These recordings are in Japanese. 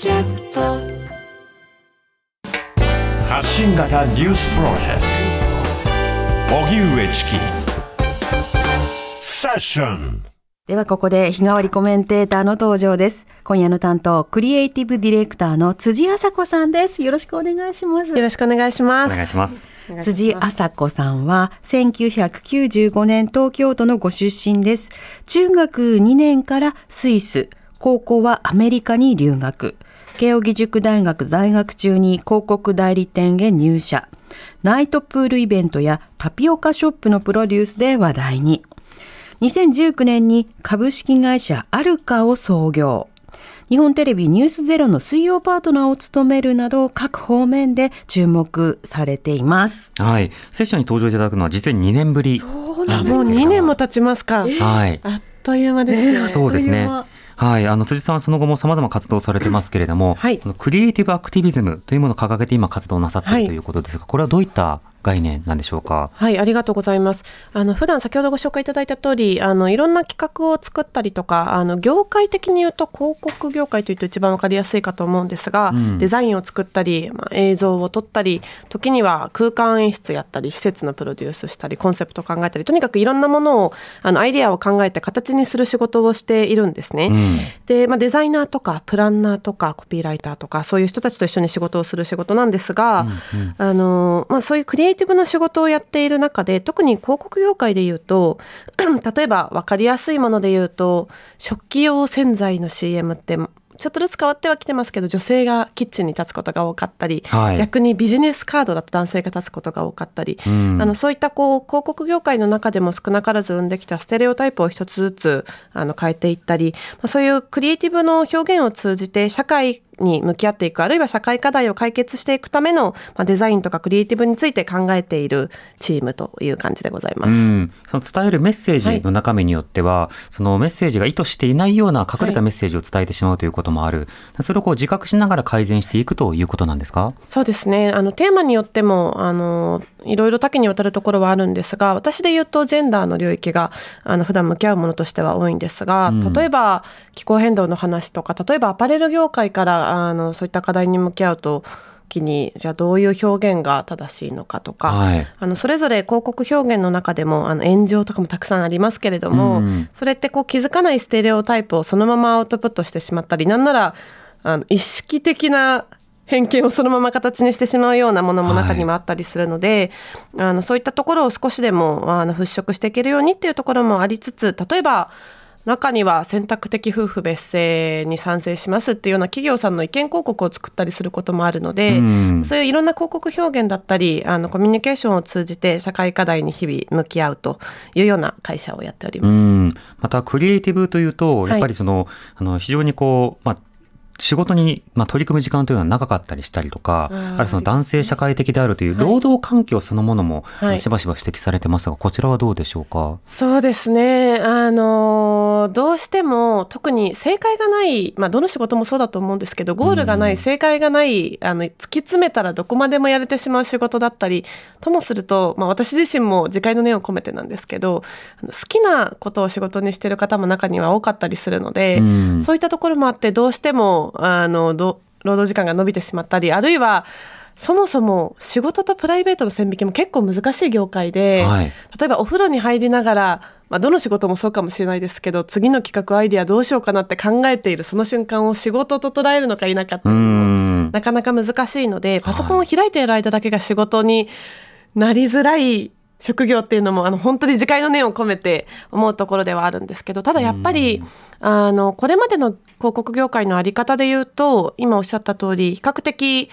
キャスト発信型ニュースプロジェクト荻上チキセッションではここで日替わりコメンテーターの登場です。今夜の担当、クリエイティブディレクターの辻麻子さんです。よろしくお願いします。よろしくお願いします。お願いします。辻麻子さんは1995年東京都のご出身です。中学2年からスイス、高校はアメリカに留学。慶應義塾大学在学中に広告代理店へ入社。ナイトプールイベントやタピオカショップのプロデュースで話題に。2019年に株式会社アルカを創業。日本テレビニュースゼロの水曜パートナーを務めるなど各方面で注目されています。はい。セッションに登場いただくのは実に2年ぶりなんですもう2年も経ちますか。はい。あっという間ですね。そうですねあっという間。はい。あの、辻さんはその後も様々活動されてますけれども、はいクリエイティブアクティビズムというものを掲げて今活動なさっているはいということですが、これはどういった概念なんでしょうか？はい、ありがとうございます。あの普段先ほどご紹介いただいた通り、あのいろんな企画を作ったりとか、あの業界的に言うと広告業界というと一番わかりやすいかと思うんですが、うんデザインを作ったり、まあ、映像を撮ったり、時には空間演出やったり、施設のプロデュースしたり、コンセプトを考えたり、とにかくいろんなものをあのアイデアを考えて形にする仕事をしているんですね。うんで、まあ、デザイナーとかプランナーとかコピーライターとかそういう人たちと一緒に仕事をする仕事なんですが、あのまあ、そういうクリエイティブな仕事をやっている中で特に広告業界で言うと 例えば分かりやすいもので言うと食器用洗剤の CM ってちょっとずつ変わってはきてますけど女性がキッチンに立つことが多かったり、はい。逆にビジネスカードだと男性が立つことが多かったり、うん。あのそういったこう広告業界の中でも少なからず生んできたステレオタイプを一つずつあの変えていったり、まあ、そういうクリエイティブの表現を通じて社会に向き合っていくあるいは社会課題を解決していくための、まあ、デザインとかクリエイティブについて考えているチームという感じでございます。うん、その伝えるメッセージの中身によっては、そのメッセージが意図していないような隠れたメッセージを伝えてしまうということもある、それをこう自覚しながら改善していくということなんですか？そうですね。あのテーマによってもあのいろいろ多岐にわたるところはあるんですが私で言うとジェンダーの領域があの普段向き合うものとしては多いんですが、うん。例えば気候変動の話とか例えばアパレル業界からあのそういった課題に向き合うときにじゃあどういう表現が正しいのかとか、はい。あのそれぞれ広告表現の中でもあの炎上とかもたくさんありますけれども、うんそれってこう気づかないステレオタイプをそのままアウトプットしてしまったりなんならあの意識的な偏見をそのまま形にしてしまうようなものも中にはあったりするので、あのそういったところを少しでもあの払拭していけるようにっていうところもありつつ例えば中には選択的夫婦別姓に賛成しますっていうような企業さんの意見広告を作ったりすることもあるので、うん。そういういろんな広告表現だったりあのコミュニケーションを通じて社会課題に日々向き合うというような会社をやっております。うん、またクリエイティブというと、はいやっぱりその、あの非常にこう、まあ、仕事に、まあ、取り組む時間というのは長かったりしたりとか、あるいはその男性社会的であるというはい。労働環境そのものも、しばしば指摘されてますが、こちらはどうでしょうか？そうですね。あの、どうしても特に正解がない、まあどの仕事もそうだと思うんですけど、ゴールがない、正解がない、あの、突き詰めたらどこまでもやれてしまう仕事だったり、ともすると、まあ私自身も自戒の念を込めてなんですけど、好きなことを仕事にしてる方も中には多かったりするので、うん。そういったところもあって、どうしても、あの、ど労働時間が伸びてしまったり、あるいは、そもそも仕事とプライベートの線引きも結構難しい業界で、はい例えばお風呂に入りながら、まあ、どの仕事もそうかもしれないですけど次の企画アイデアどうしようかなって考えているその瞬間を仕事と捉えるのか否かっていううのもん。なかなか難しいのでパソコンを開いている間だけが仕事になりづらい職業っていうのもあの本当に自戒の念を込めて思うところではあるんですけどただやっぱりあのこれまでの広告業界のあり方で言うと今おっしゃった通り比較的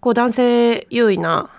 こう男性優位な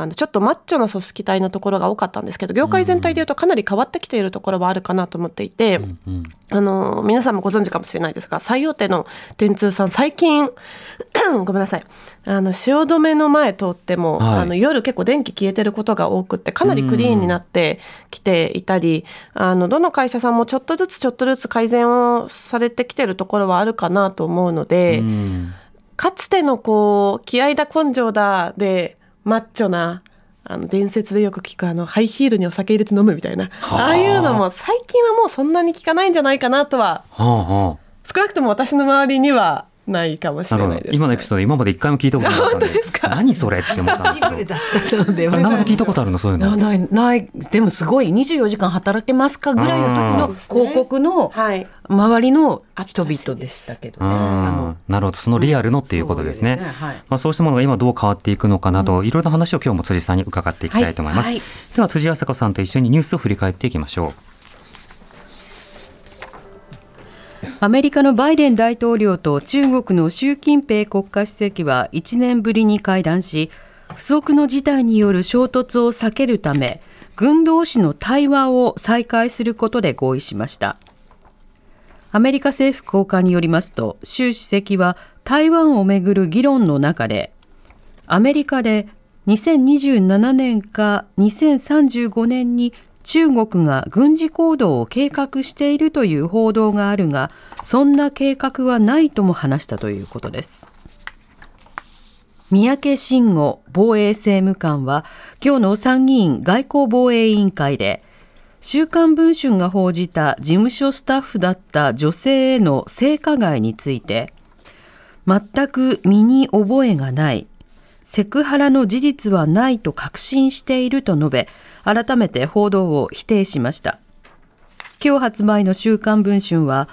あのちょっとマッチョな組織体のところが多かったんですけど業界全体でいうとかなり変わってきているところはあるかなと思っていて、うんあの皆さんもご存知かもしれないですが最大手の電通さん最近 ごめんなさい。あの汐留の前通っても、はい。あの夜結構電気消えてることが多くってかなりクリーンになってきていたりあのどの会社さんもちょっとずつちょっとずつ改善をされてきてるところはあるかなと思うので、うん。かつてのこう気合だ根性だでマッチョなあの伝説でよく聞くあのハイヒールにお酒入れて飲むみたいな。はあ。ああいうのも最近はもうそんなに聞かないんじゃないかなとは。はあはあ。少なくとも私の周りにはないかもしれないです、ね。今のエピソード今まで一回も聞いたことなかったんで。本当ですか？何それって思ったんですけど。聞いたことあるの？そういうの。な ないない。でもすごい24時間働けますかぐらいの時の広告のはい。周りの人々でしたけどね。なるほど。そのリアルのっていうことですね,、すね。はい。まあ、そうしたものが今どう変わっていくのかなど、いろいろな話を今日も辻さんに伺っていきたいと思います、はい。はい。では辻朝子さんと一緒にニュースを振り返っていきましょうアメリカのバイデン大統領と中国の習近平国家主席は1年ぶりに会談し、不測の事態による衝突を避けるため、軍同士の対話を再開することで合意しました。アメリカ政府高官によりますと、習主席は台湾をめぐる議論の中で、アメリカで2027年か2035年に中国が軍事行動を計画しているという報道があるが、そんな計画はないとも話したということです。三宅慎吾防衛政務官は今日の参議院外交防衛委員会で週刊文春が報じた事務所スタッフだった女性への性加害について全く身に覚えがないセクハラの事実はないと確信していると述べ改めて報道を否定しました。今日発売の週刊文春は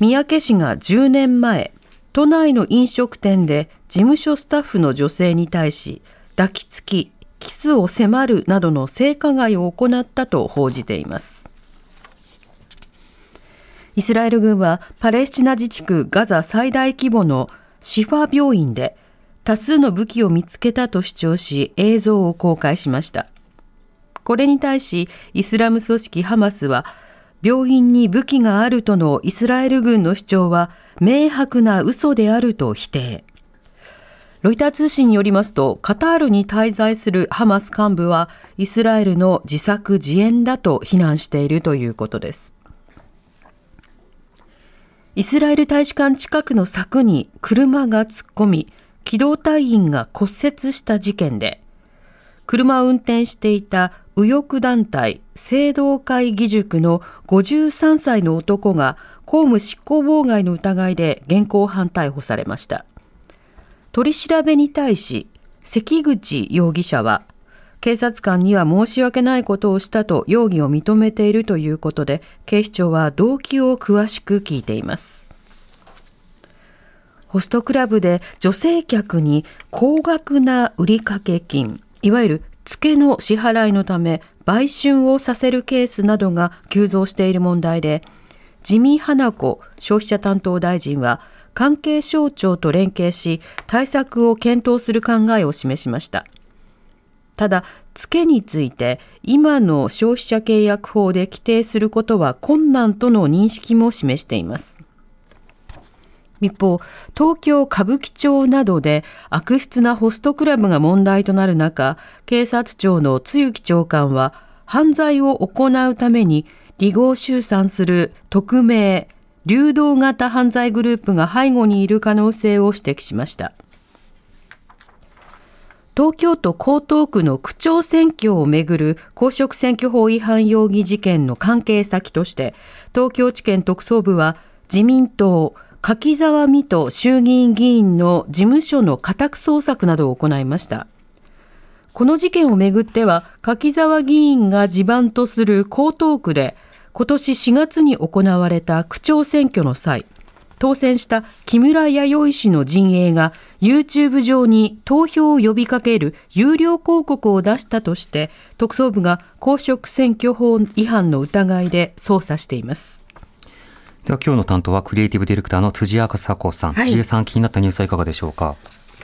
三宅氏が10年前都内の飲食店で事務所スタッフの女性に対し抱きつきキスを迫るなどの性加害を行ったと報じています。イスラエル軍はパレスチナ自治区ガザ最大規模のシファ病院で多数の武器を見つけたと主張し映像を公開しました。これに対しイスラム組織ハマスは病院に武器があるとのイスラエル軍の主張は明白な嘘であると否定。ロイター通信によりますとカタールに滞在するハマス幹部はイスラエルの自作自演だと非難しているということです。イスラエル大使館近くの柵に車が突っ込み機動隊員が骨折した事件で車を運転していた右翼団体聖堂会議塾の53歳の男が公務執行妨害の疑いで現行犯逮捕されました。取り調べに対し関口容疑者は警察官には申し訳ないことをしたと容疑を認めているということで警視庁は動機を詳しく聞いています。ホストクラブで女性客に高額な売掛金いわゆる付けの支払いのため売春をさせるケースなどが急増している問題で自見花子消費者担当大臣は関係省庁と連携し対策を検討する考えを示しました。ただ付けについて今の消費者契約法で規定することは困難との認識も示しています。一方、東京歌舞伎町などで悪質なホストクラブが問題となる中、警察庁の露木長官は犯罪を行うために離合集散する匿名、流動型犯罪グループが背後にいる可能性を指摘しました。東京都江東区の区長選挙をめぐる公職選挙法違反容疑事件の関係先として、東京地検特捜部は自民党、柿沢水戸衆議院議員の事務所の家宅捜索などを行いました。この事件をめぐっては、柿沢議員が地盤とする江東区で、今年4月に行われた区長選挙の際、当選した木村弥生氏の陣営が YouTube 上に投票を呼びかける有料広告を出したとして、特捜部が公職選挙法違反の疑いで捜査しています。では今日の担当はクリエイティブディレクターの辻赤佐子さん、はい。辻江さん気になったニュースはいかがでしょうか？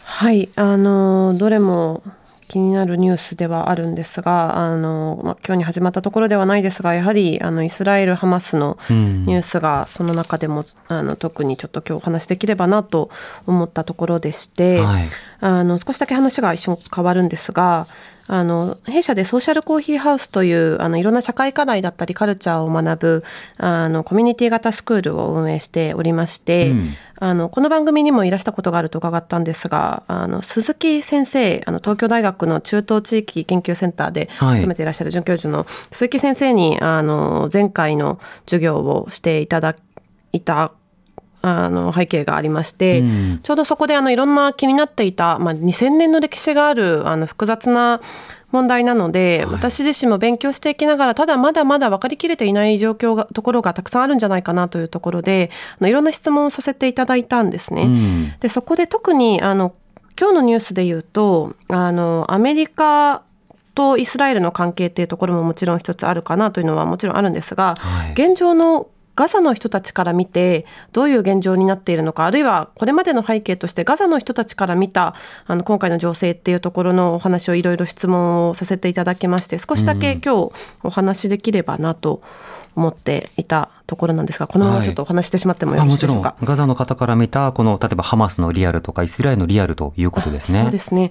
はい、あのどれも気になるニュースではあるんですが、あのまあ、今日に始まったところではないですが、やはりあのイスラエル・ハマスのうん。ニュースがその中でもあの特にちょっと今日お話しできればなと思ったところでして、はい。あの少しだけ話が一瞬変わるんですがあの弊社でソーシャルコーヒーハウスというあのいろんな社会課題だったりカルチャーを学ぶあのコミュニティ型スクールを運営しておりまして、うん。あのこの番組にもいらしたことがあると伺ったんですがあの鈴木先生あの東京大学の中東地域研究センターではい。勤めていらっしゃる准教授の鈴木先生にあの前回の授業をしていただいたあの背景がありまして、うん。ちょうどそこであのいろんな気になっていた、まあ、2000年の歴史があるあの複雑な問題なので、私自身も勉強していきながらただまだまだ分かりきれていない状況がところがたくさんあるんじゃないかなというところであのいろんな質問をさせていただいたんですね。うん。でそこで特にあの今日のニュースで言うとあのアメリカとイスラエルの関係っていうところももちろん一つあるかなというのはもちろんあるんですが、はい。現状のガザの人たちから見てどういう現状になっているのかあるいはこれまでの背景としてガザの人たちから見たあの今回の情勢っていうところのお話をいろいろ質問をさせていただきまして少しだけ今日お話しできればなと思っていたところなんですがこのままちょっとお話ししてしまってもよろしいあもちろでしょうんか。ガザの方から見たこの例えばハマスのリアルとかイスラエルのリアルということですね。そうですね。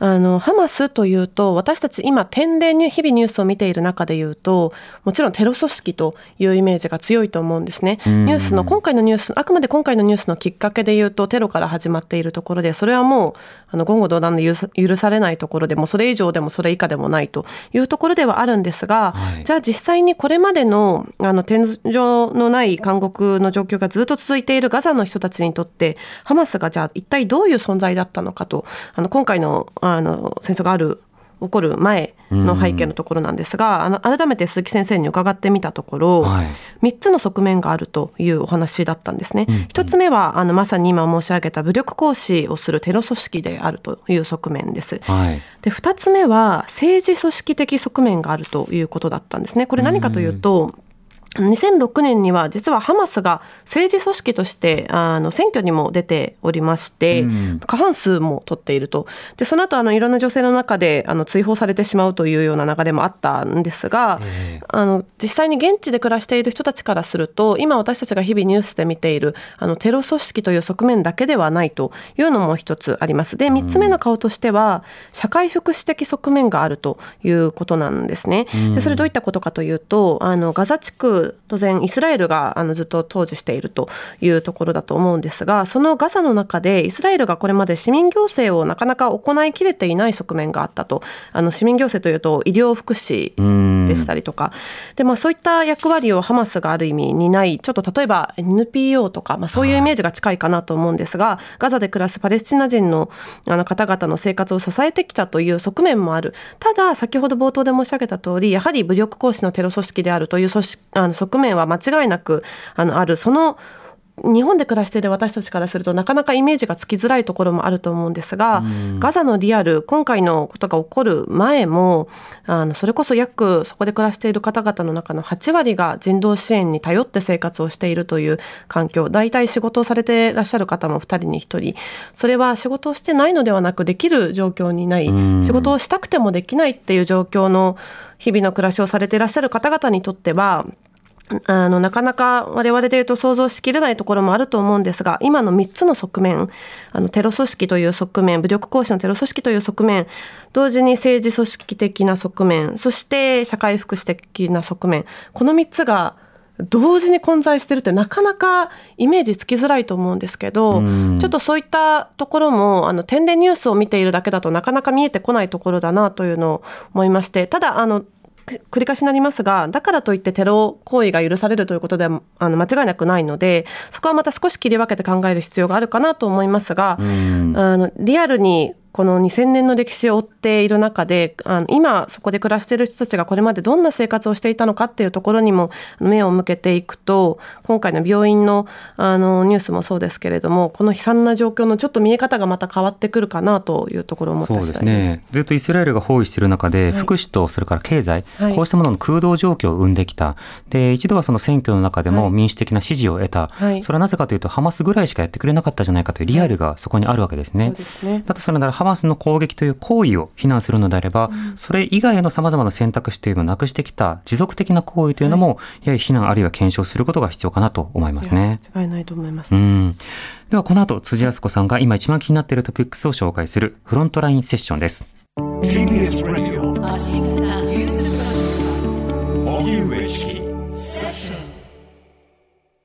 あのハマスというと私たち今点でに日々ニュースを見ている中で言うともちろんテロ組織というイメージが強いと思うんですね。うんニュースの今回のニュースあくまで今回のニュースのきっかけで言うとテロから始まっているところでそれはもうあの言語道断で許さ許されないところでもそれ以上でもそれ以下でもないというところではあるんですが、はいじゃあ実際にこれまでのあの天井のない監獄の状況がずっと続いているガザの人たちにとってハマスがじゃあ一体どういう存在だったのかとあの今回のあの戦争がある起こる前の背景のところなんですが、あの改めて鈴木先生に伺ってみたところ、はい3つの側面があるというお話だったんですね。一つ目はあのまさに今申し上げた武力行使をするテロ組織であるという側面です。はいで2つ目は政治組織的側面があるということだったんですね。これ何かというと、2006年には実はハマスが政治組織としてあの選挙にも出ておりまして、うん過半数も取っているとでその後あのいろんな女性の中であの追放されてしまうというような流れもあったんですが、ええあの実際に現地で暮らしている人たちからすると今私たちが日々ニュースで見ているあのテロ組織という側面だけではないというのも一つあります。で3つ目の顔としては社会福祉的側面があるということなんですね。でそれどういったことかというとあのガザ地区当然イスラエルがあのずっと統治しているというところだと思うんですがそのガザの中でイスラエルがこれまで市民行政をなかなか行いきれていない側面があったと。あの市民行政というと医療福祉でしたりとか、でまあ、そういった役割をハマスがある意味担いちょっと例えば NPO とか、まあ、そういうイメージが近いかなと思うんですが、ガザで暮らすパレスチナ人のあの方々の生活を支えてきたという側面もある。ただ先ほど冒頭で申し上げた通りやはり武力行使のテロ組織であるという組織あの側面は間違いなくあのある。その日本で暮らしている私たちからするとなかなかイメージがつきづらいところもあると思うんですが、ガザのリアル今回のことが起こる前もあのそれこそ約そこで暮らしている方々の中の8割が人道支援に頼って生活をしているという環境大体仕事をされていらっしゃる方も2人に1人。それは仕事をしてないのではなくできる状況にない。ん。仕事をしたくてもできないっていう状況の日々の暮らしをされていらっしゃる方々にとってはあのなかなか我々で言うと想像しきれないところもあると思うんですが今の3つの側面あのテロ組織という側面武力行使のテロ組織という側面同時に政治組織的な側面そして社会福祉的な側面この3つが同時に混在してるってなかなかイメージつきづらいと思うんですけどうん。ちょっとそういったところもあの点でニュースを見ているだけだとなかなか見えてこないところだなというのを思いましてただあの繰り返しになりますがだからといってテロ行為が許されるということではあの間違いなくないのでそこはまた少し切り分けて考える必要があるかなと思いますが、うん。あのリアルにこの2000年の歴史を追っている中であの今そこで暮らしている人たちがこれまでどんな生活をしていたのかっていうところにも目を向けていくと今回の病院のあのニュースもそうですけれどもこの悲惨な状況のちょっと見え方がまた変わってくるかなというところを思っそうです。ね。ずっとイスラエルが包囲している中で、はい。福祉とそれから経済、はい。こうしたものの空洞状況を生んできた。で一度はその選挙の中ではい。も民主的な支持を得た、はい。それはなぜかというとハマスぐらいしかやってくれなかったじゃないかというリアルがそこにあるわけですね。そうですね。だとするならハマスの攻撃という行為を非難するのであれば、それ以外のさまざまな選択肢というのをなくしてきた持続的な行為というのも、やはり非難あるいは検証することが必要かなと思いますね。間違いないと思います。うんではこの後辻康子さんが今一番気になっているトピックスを紹介するフロントラインセッションです。TBS Radio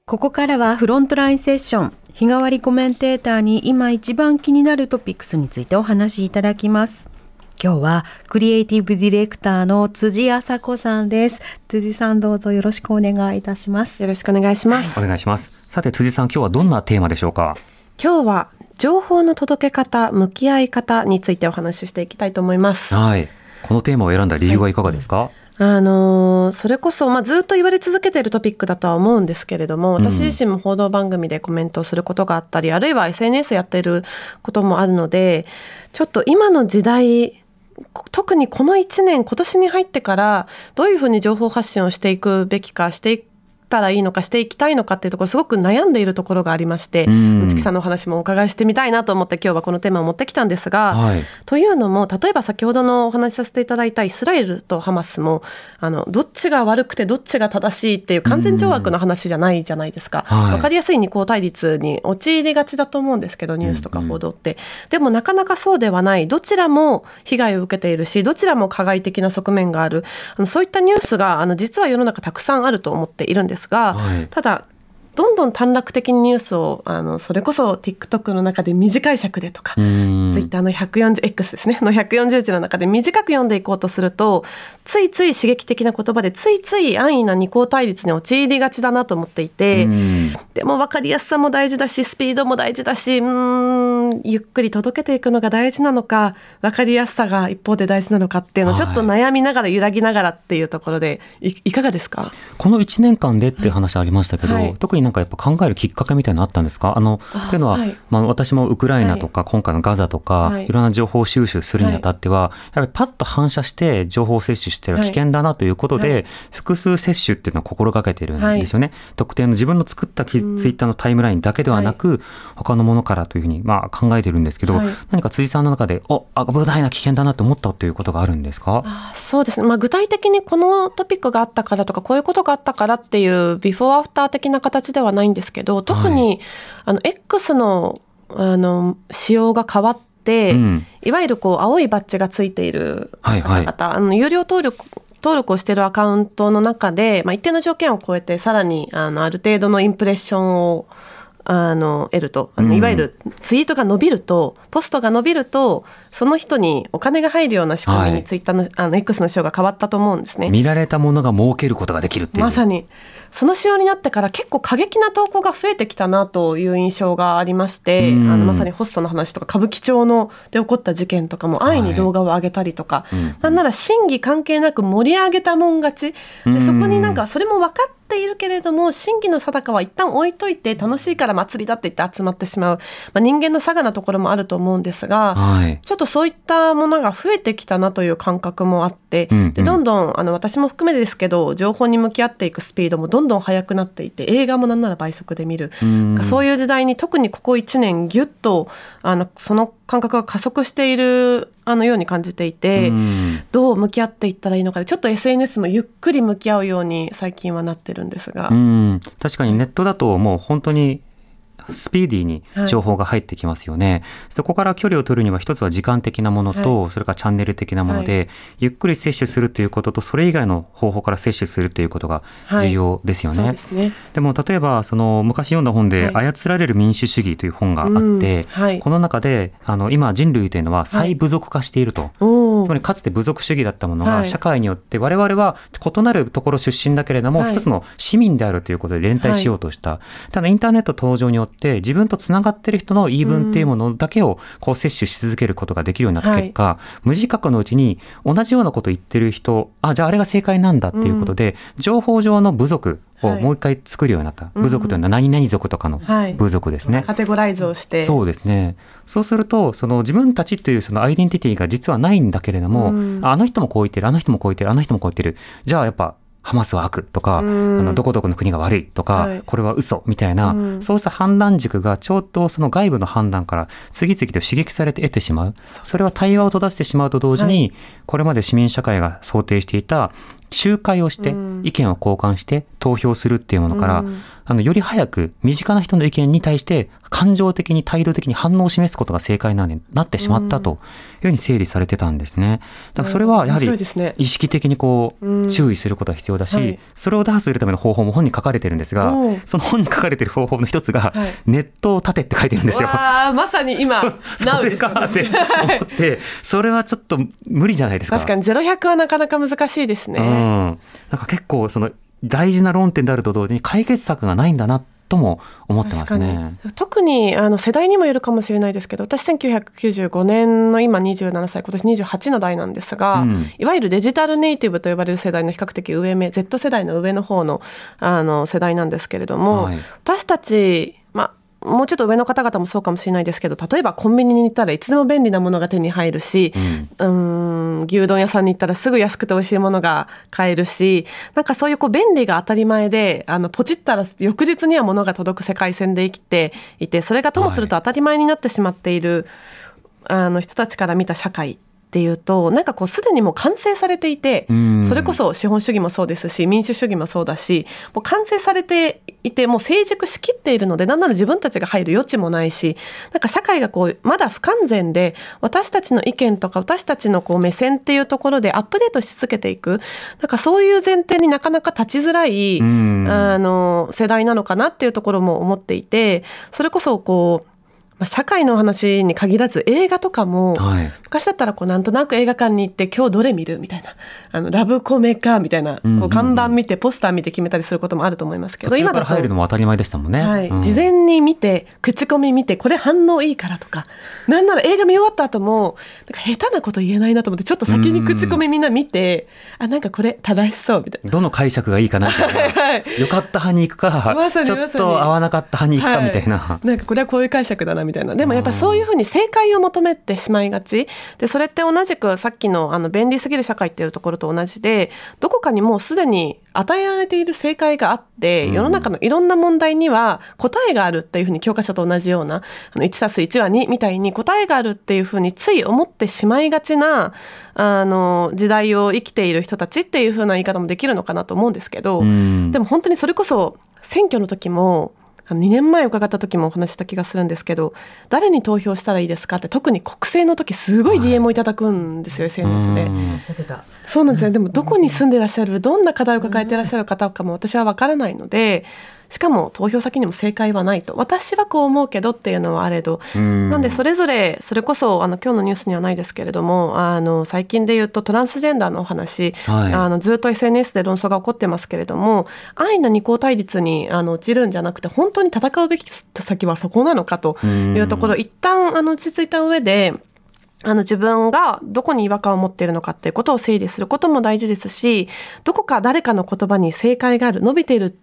ここからはフロントラインセッション日替わりコメンテーターに今一番気になるトピックスについてお話しいただきます今日はクリエイティブディレクターの辻麻子さんです。辻さんどうぞよろしくお願いいたします。よろしくお願いします。お願いします。さて辻さん今日はどんなテーマでしょうか？今日は情報の届け方、向き合い方についてお話ししていきたいと思います。はい。このテーマを選んだ理由はいかがですか、あのーそれこそ、まあ、ずっと言われ続けているトピックだとは思うんですけれども私自身も報道番組でコメントをすることがあったり、あるいは SNS やっていることもあるのでちょっと今の時代こ特にこの1年今年に入ってからどういうふうに情報発信をしていくべきかしていったらいいのかしていきたいのかっていうところすごく悩んでいるところがありましてうん。内木さんのお話もお伺いしてみたいなと思って今日はこのテーマを持ってきたんですが、はい。というのも例えば先ほどのお話しさせていただいたイスラエルとハマスもあのどっちが悪くてどっちが正しいっていう完全懲悪の話じゃないじゃないですか、はい。分かりやすい二項対立に陥りがちだと思うんですけどニュースとか報道って、でもなかなかそうではない。どちらも被害を受けているしどちらも加害的な側面がある。あのそういったニュースがあの実は世の中たくさんあると思っているんですが、はい。ただどんどん短絡的にニュースをあのそれこそ TikTok の中で短い尺でとか、うん。ツイッターの 140X ですねの140字の中で短く読んでいこうとするとついつい刺激的な言葉でついつい安易な二項対立に陥りがちだなと思っていて、うん。でも分かりやすさも大事だしスピードも大事だしうーんゆっくり届けていくのが大事なのか分かりやすさが一方で大事なのかっていうのをちょっと悩みながら揺らぎながらっていうところでいいかがですか？この1年間でっていう話ありましたけど、はい。特になんかやっぱ考えるきっかけみたいなのあったんですか？あの、あというのは、はい。まあ私もウクライナとか、今回のガザとか、はい。い、ろんな情報収集するにあたっては、やっぱりパッと反射して情報摂取しては危険だなということで、はい。複数摂取っていうのを心がけてるんですよね。特定の自分の作ったツイッターのタイムラインだけではなく、他のものからというふうにまあ考えてるんですけど、はい。何か辻さんの中で、お、危ないな、危険だなと思ったということがあるんですか？あそうですね、まあ、具体的にこのトピックがあったからとかこういうことがあったからっていうビフォーアフター的な形ではないんですけど特に、あの X のあの仕様が変わって、うん。いわゆるこう青いバッジがついているはいはい。方々、あの有料登録登録をしているアカウントの中で、まあ、一定の条件を超えてさらにあのある程度のインプレッションをあの得ると。あうん。のいわゆるツイートが伸びると、ポストが伸びるとその人にお金が入るような仕組みはい。にツイッターの,、あの X の仕様が変わったと思うんですね。見られたものが儲けることができるっていう。まさに。その仕様になってから結構過激な投稿が増えてきたなという印象がありまして、うん。あのまさにホストの話とか歌舞伎町ので起こった事件とかも安易に動画を上げたりとか、うん。なんなら真偽関係なく盛り上げたもん勝ち。うん。でそこになんかそれも分かっているけれども真偽の定かは一旦置いといて楽しいから祭りだって言って集まってしまう、まあ、人間の差がなところもあると思うんですが。はい。ちょっとそういったものが増えてきたなという感覚もあって、うんうんでどんどんあの私も含めてですけど情報に向き合っていくスピードもどんどん速くなっていて映画もなんなら倍速で見る、うんそういう時代に特にここ1年ギュッとあのその感覚が加速しているあのように感じていて、うんどう向き合っていったらいいのかでちょっと SNS もゆっくり向き合うように最近はなってるんですが。うん、確かにネットだともう本当にスピーディーに情報が入ってきますよね。そこから距離を取るには一つは時間的なものと、それからチャンネル的なもので、ゆっくり摂取するということと、それ以外の方法から摂取するということが重要ですよね。ですね。でも例えばその昔読んだ本で「はい。操られる民主主義」という本があって、この中であの今人類というのは再部族化していると。つまりかつて部族主義だったものはい。が社会によって我々は異なるところ出身だけれどもはい。一つの市民であるということで連帯しようとした。ただインターネット登場によって自分とつながっている人の言い分っていうものだけをこう摂取し続けることができるようになった結果、無自覚のうちに同じようなことを言ってる人、あ、じゃああれが正解なんだっていうことで、情報上の部族をもう一回作るようになった。部族というのは何々族とかのはい部族ですね。カテゴライズをしてそうですね。そうすると、その自分たちというそのアイデンティティが実はないんだけれども、うんああの人もこう言ってる、あの人もこう言ってる、あの人もこう言ってる。じゃあやっぱ、ハマスは悪とか、うん。あのどこどこの国が悪いとか、はい。これは嘘みたいな、うん。そうした判断軸がちょうどその外部の判断から次々と刺激されて得てしまう。それは対話を閉ざしてしまうと同時に、これまで市民社会が想定していた集会をして、うん。意見を交換して投票するっていうものから、うんあの、より早く身近な人の意見に対して考感情的に態度的に反応を示すことが正解なになってしまったというふうに整理されてたんですね。だからそれはやはり意識的にこう注意することが必要だし、はいそれを打破するための方法も本に書かれてるんですがその本に書かれてる方法の一つが、はいネットを立てって書いてるんですよ。わあまさに今ナ それウですよ思ってそれはちょっと無理じゃないですか。確かにゼロ百はなかなか難しいですね。うん、なんか結構その大事な論点であると同時に解決策がないんだなとも思ってますね。特にあの世代にもよるかもしれないですけど私1995年の今27歳今年28の代なんですが、うん。いわゆるデジタルネイティブと呼ばれる世代の比較的上目 Z 世代の上の方のあの世代なんですけれども、はい。私たち、まあもうちょっと上の方々もそうかもしれないですけど例えばコンビニに行ったらいつでも便利なものが手に入るし、うーん牛丼屋さんに行ったらすぐ安くて美味しいものが買えるしなんかそういうこう便利が当たり前であのポチったら翌日には物が届く世界線で生きていてそれがともすると当たり前になってしまっている、あの人たちから見た社会っていうとなんかこうすでにもう完成されていてうん。それこそ資本主義もそうですし民主主義もそうだしもう完成されていてもう成熟しきっているのでなんなら自分たちが入る余地もないしなんか社会がこうまだ不完全で私たちの意見とか私たちのこう目線っていうところでアップデートし続けていく。なんかそういう前提になかなか立ちづらいうん。あの世代なのかなっていうところも思っていてそれこそこうまあ社会の話に限らず映画とかも、はい昔だったらこうなんとなく映画館に行って今日どれ見るみたいなあのラブコメかみたいなうんうんこう看板見てポスター見て決めたりすることもあると思いますけど途中から今だと入るのも当たり前でしたもんね。はいうん事前に見て口コミ見てこれ反応いいからとかなんなら映画見終わった後もなんか下手なこと言えないなと思ってちょっと先に口コミみんな見てあなんかこれ正しそうみたいな。どの解釈がいいかなみたいな。はい良かった派に行くか、まちょっと合わなかった派に行くかみたいな。はいなんかこれはこういう解釈だなみたいな。でもやっぱそういうふうに正解を求めてしまいがち。でそれって同じくさっきのあの便利すぎる社会っていうところと同じでどこかにもうすでに与えられている正解があって世の中のいろんな問題には答えがあるっていうふうに教科書と同じようなあの 1+1 は2みたいに答えがあるっていうふうについ思ってしまいがちなあの時代を生きている人たちっていうふうな言い方もできるのかなと思うんですけど、うん。でも本当にそれこそ選挙の時もあの2年前伺った時もお話しした気がするんですけど誰に投票したらいいですかって特に国政の時すごい DM をいただくんですよ、SNS で。うん。そうなんですよ。でもどこに住んでらっしゃるどんな課題を抱えてらっしゃる方かも私は分からないのでしかも投票先にも正解はないと。私はこう思うけどっていうのはあれど。うん。なんでそれぞれそれこそあの今日のニュースにはないですけれどもあの最近で言うとトランスジェンダーのお話、はい。あのずっと SNS で論争が起こってますけれども安易な二項対立にあの陥るんじゃなくて本当に戦うべき先はそこなのかというところ。一旦あの落ち着いた上であの自分がどこに違和感を持っているのかっていうことを整理することも大事ですしどこか誰かの言葉に正解がある伸びている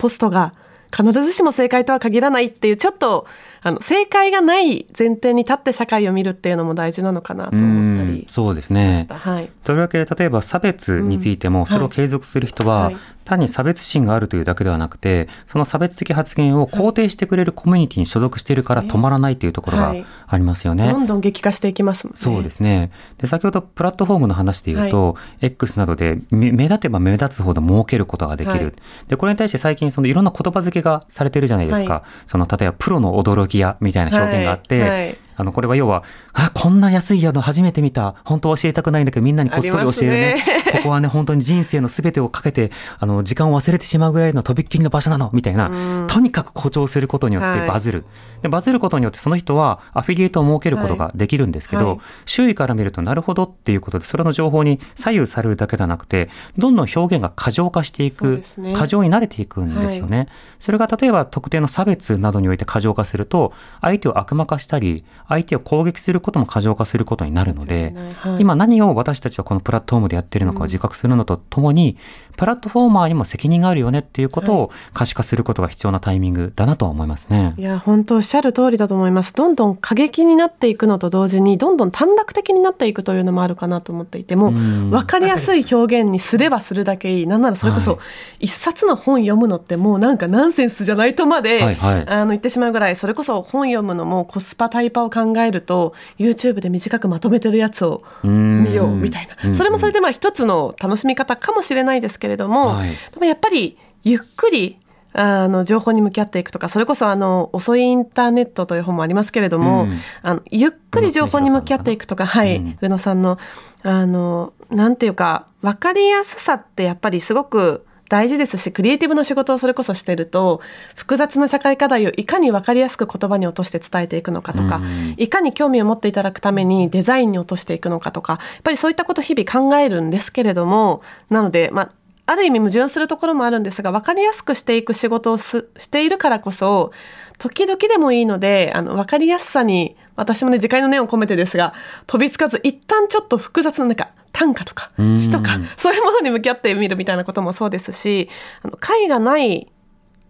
ポストが必ずしも正解とは限らないっていうちょっとあの正解がない前提に立って社会を見るっていうのも大事なのかなと思ったうんりそうですね。はい、というわけで例えば差別についてもんそれを継続する人ははい単に差別心があるというだけではなくてその差別的発言を肯定してくれるコミュニティに所属しているから止まらないというところがはいありますよね。どんどん激化していきますね。そうですね。で、先ほどプラットフォームの話で言うと、X などで目目立てば目立つほど儲けることができる。はいで、これに対して最近そのいろんな言葉付けがされてるじゃないですか。はその、例えばプロの驚き屋みたいな表現があって、はい。はいあの、これは要は、あ、こんな安い宿初めて見た。本当は教えたくないんだけど、みんなにこっそり教えるね。ありますここはね、本当に人生の全てをかけて、あの、時間を忘れてしまうぐらいのとびっきりの場所なの、みたいな、とにかく誇張することによってはい。バズる。で、バズることによってその人はアフィリエイトを設けることができるんですけど、はい。周囲から見るとなるほどっていうことで、それの情報に左右されるだけではなくて、どんどん表現が過剰化していくね。過剰に慣れていくんですよね。それが例えば特定の差別などにおいて過剰化すると、相手を悪魔化したり、相手を攻撃することも過剰化することになるので、はい。今何を私たちはこのプラットフォームでやってるのかを自覚するのとともに、プラットフォーマーにも責任があるよねっていうことを可視化することが必要なタイミングだなとは思いますね。いや本当おっしゃる通りだと思います。どんどん過激になっていくのと同時にどんどん短絡的になっていくというのもあるかなと思っていてもううん。分かりやすい表現にすればするだけいい。なんならそれこはそ一冊の本読むのってもうなんかナンセンスじゃないとまで、はい。はいあの言ってしまうぐらいそれこそ本読むのもコスパタイパを考えると YouTube で短くまとめてるやつを見ようみたいな。それもそれでまあ一つの楽しみ方かもしれないですけれども、はい。でもやっぱりゆっくりあの情報に向き合っていくとかそれこそあの遅いインターネットという本もありますけれども、うん。あのゆっくり情報に向き合っていくとかはい、うん。宇野さんのあのなんていうか分かりやすさってやっぱりすごく大事ですしクリエイティブな仕事をそれこそしてると複雑な社会課題をいかに分かりやすく言葉に落として伝えていくのかとか、うん。いかに興味を持っていただくためにデザインに落としていくのかとかやっぱりそういったことを日々考えるんですけれどもなのでまあある意味矛盾するところもあるんですが分かりやすくしていく仕事をすしているからこそ時々でもいいのであの分かりやすさに私もね自戒の念を込めてですが飛びつかず一旦ちょっと複雑ななんか短歌とかうん。詩とかそういうものに向き合ってみるみたいなこともそうですしあの解がない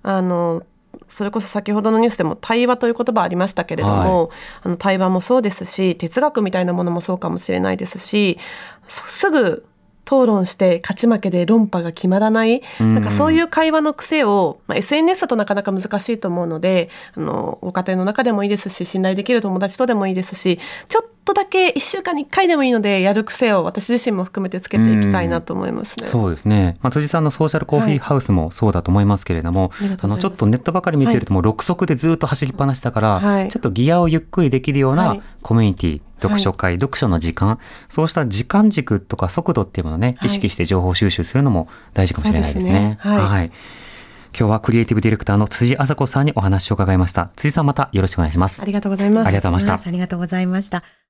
あのそれこそ先ほどのニュースでも対話という言葉ありましたけれども、あの対話もそうですし哲学みたいなものもそうかもしれないですしそすぐ討論して勝ち負けで論破が決まらない、うんなんかそういう会話の癖を、まあ、SNS だとなかなか難しいと思うのであのご家庭の中でもいいですし信頼できる友達とでもいいですしちょっとだけ1週間に1回でもいいのでやる癖を私自身も含めてつけていきたいなと思いますね。そうですね、まあ、辻さんのソーシャルコーヒーハウスもそうだと思いますけれども、ありがとうございあのちょっとネットばかり見てるともう6速でずっと走りっぱなしだから、はいちょっとギアをゆっくりできるようはないコミュニティ、読書会、読書の時間そうした時間軸とか速度っていうものをね、はい意識して情報収集するのも大事かもしれないですね。すねはい今日はクリエイティブディレクターの辻麻子さんにお話を伺いました。辻さんまたよろしくお願いしますあ。りがとうございます。ありがとうございましたありがとうございました。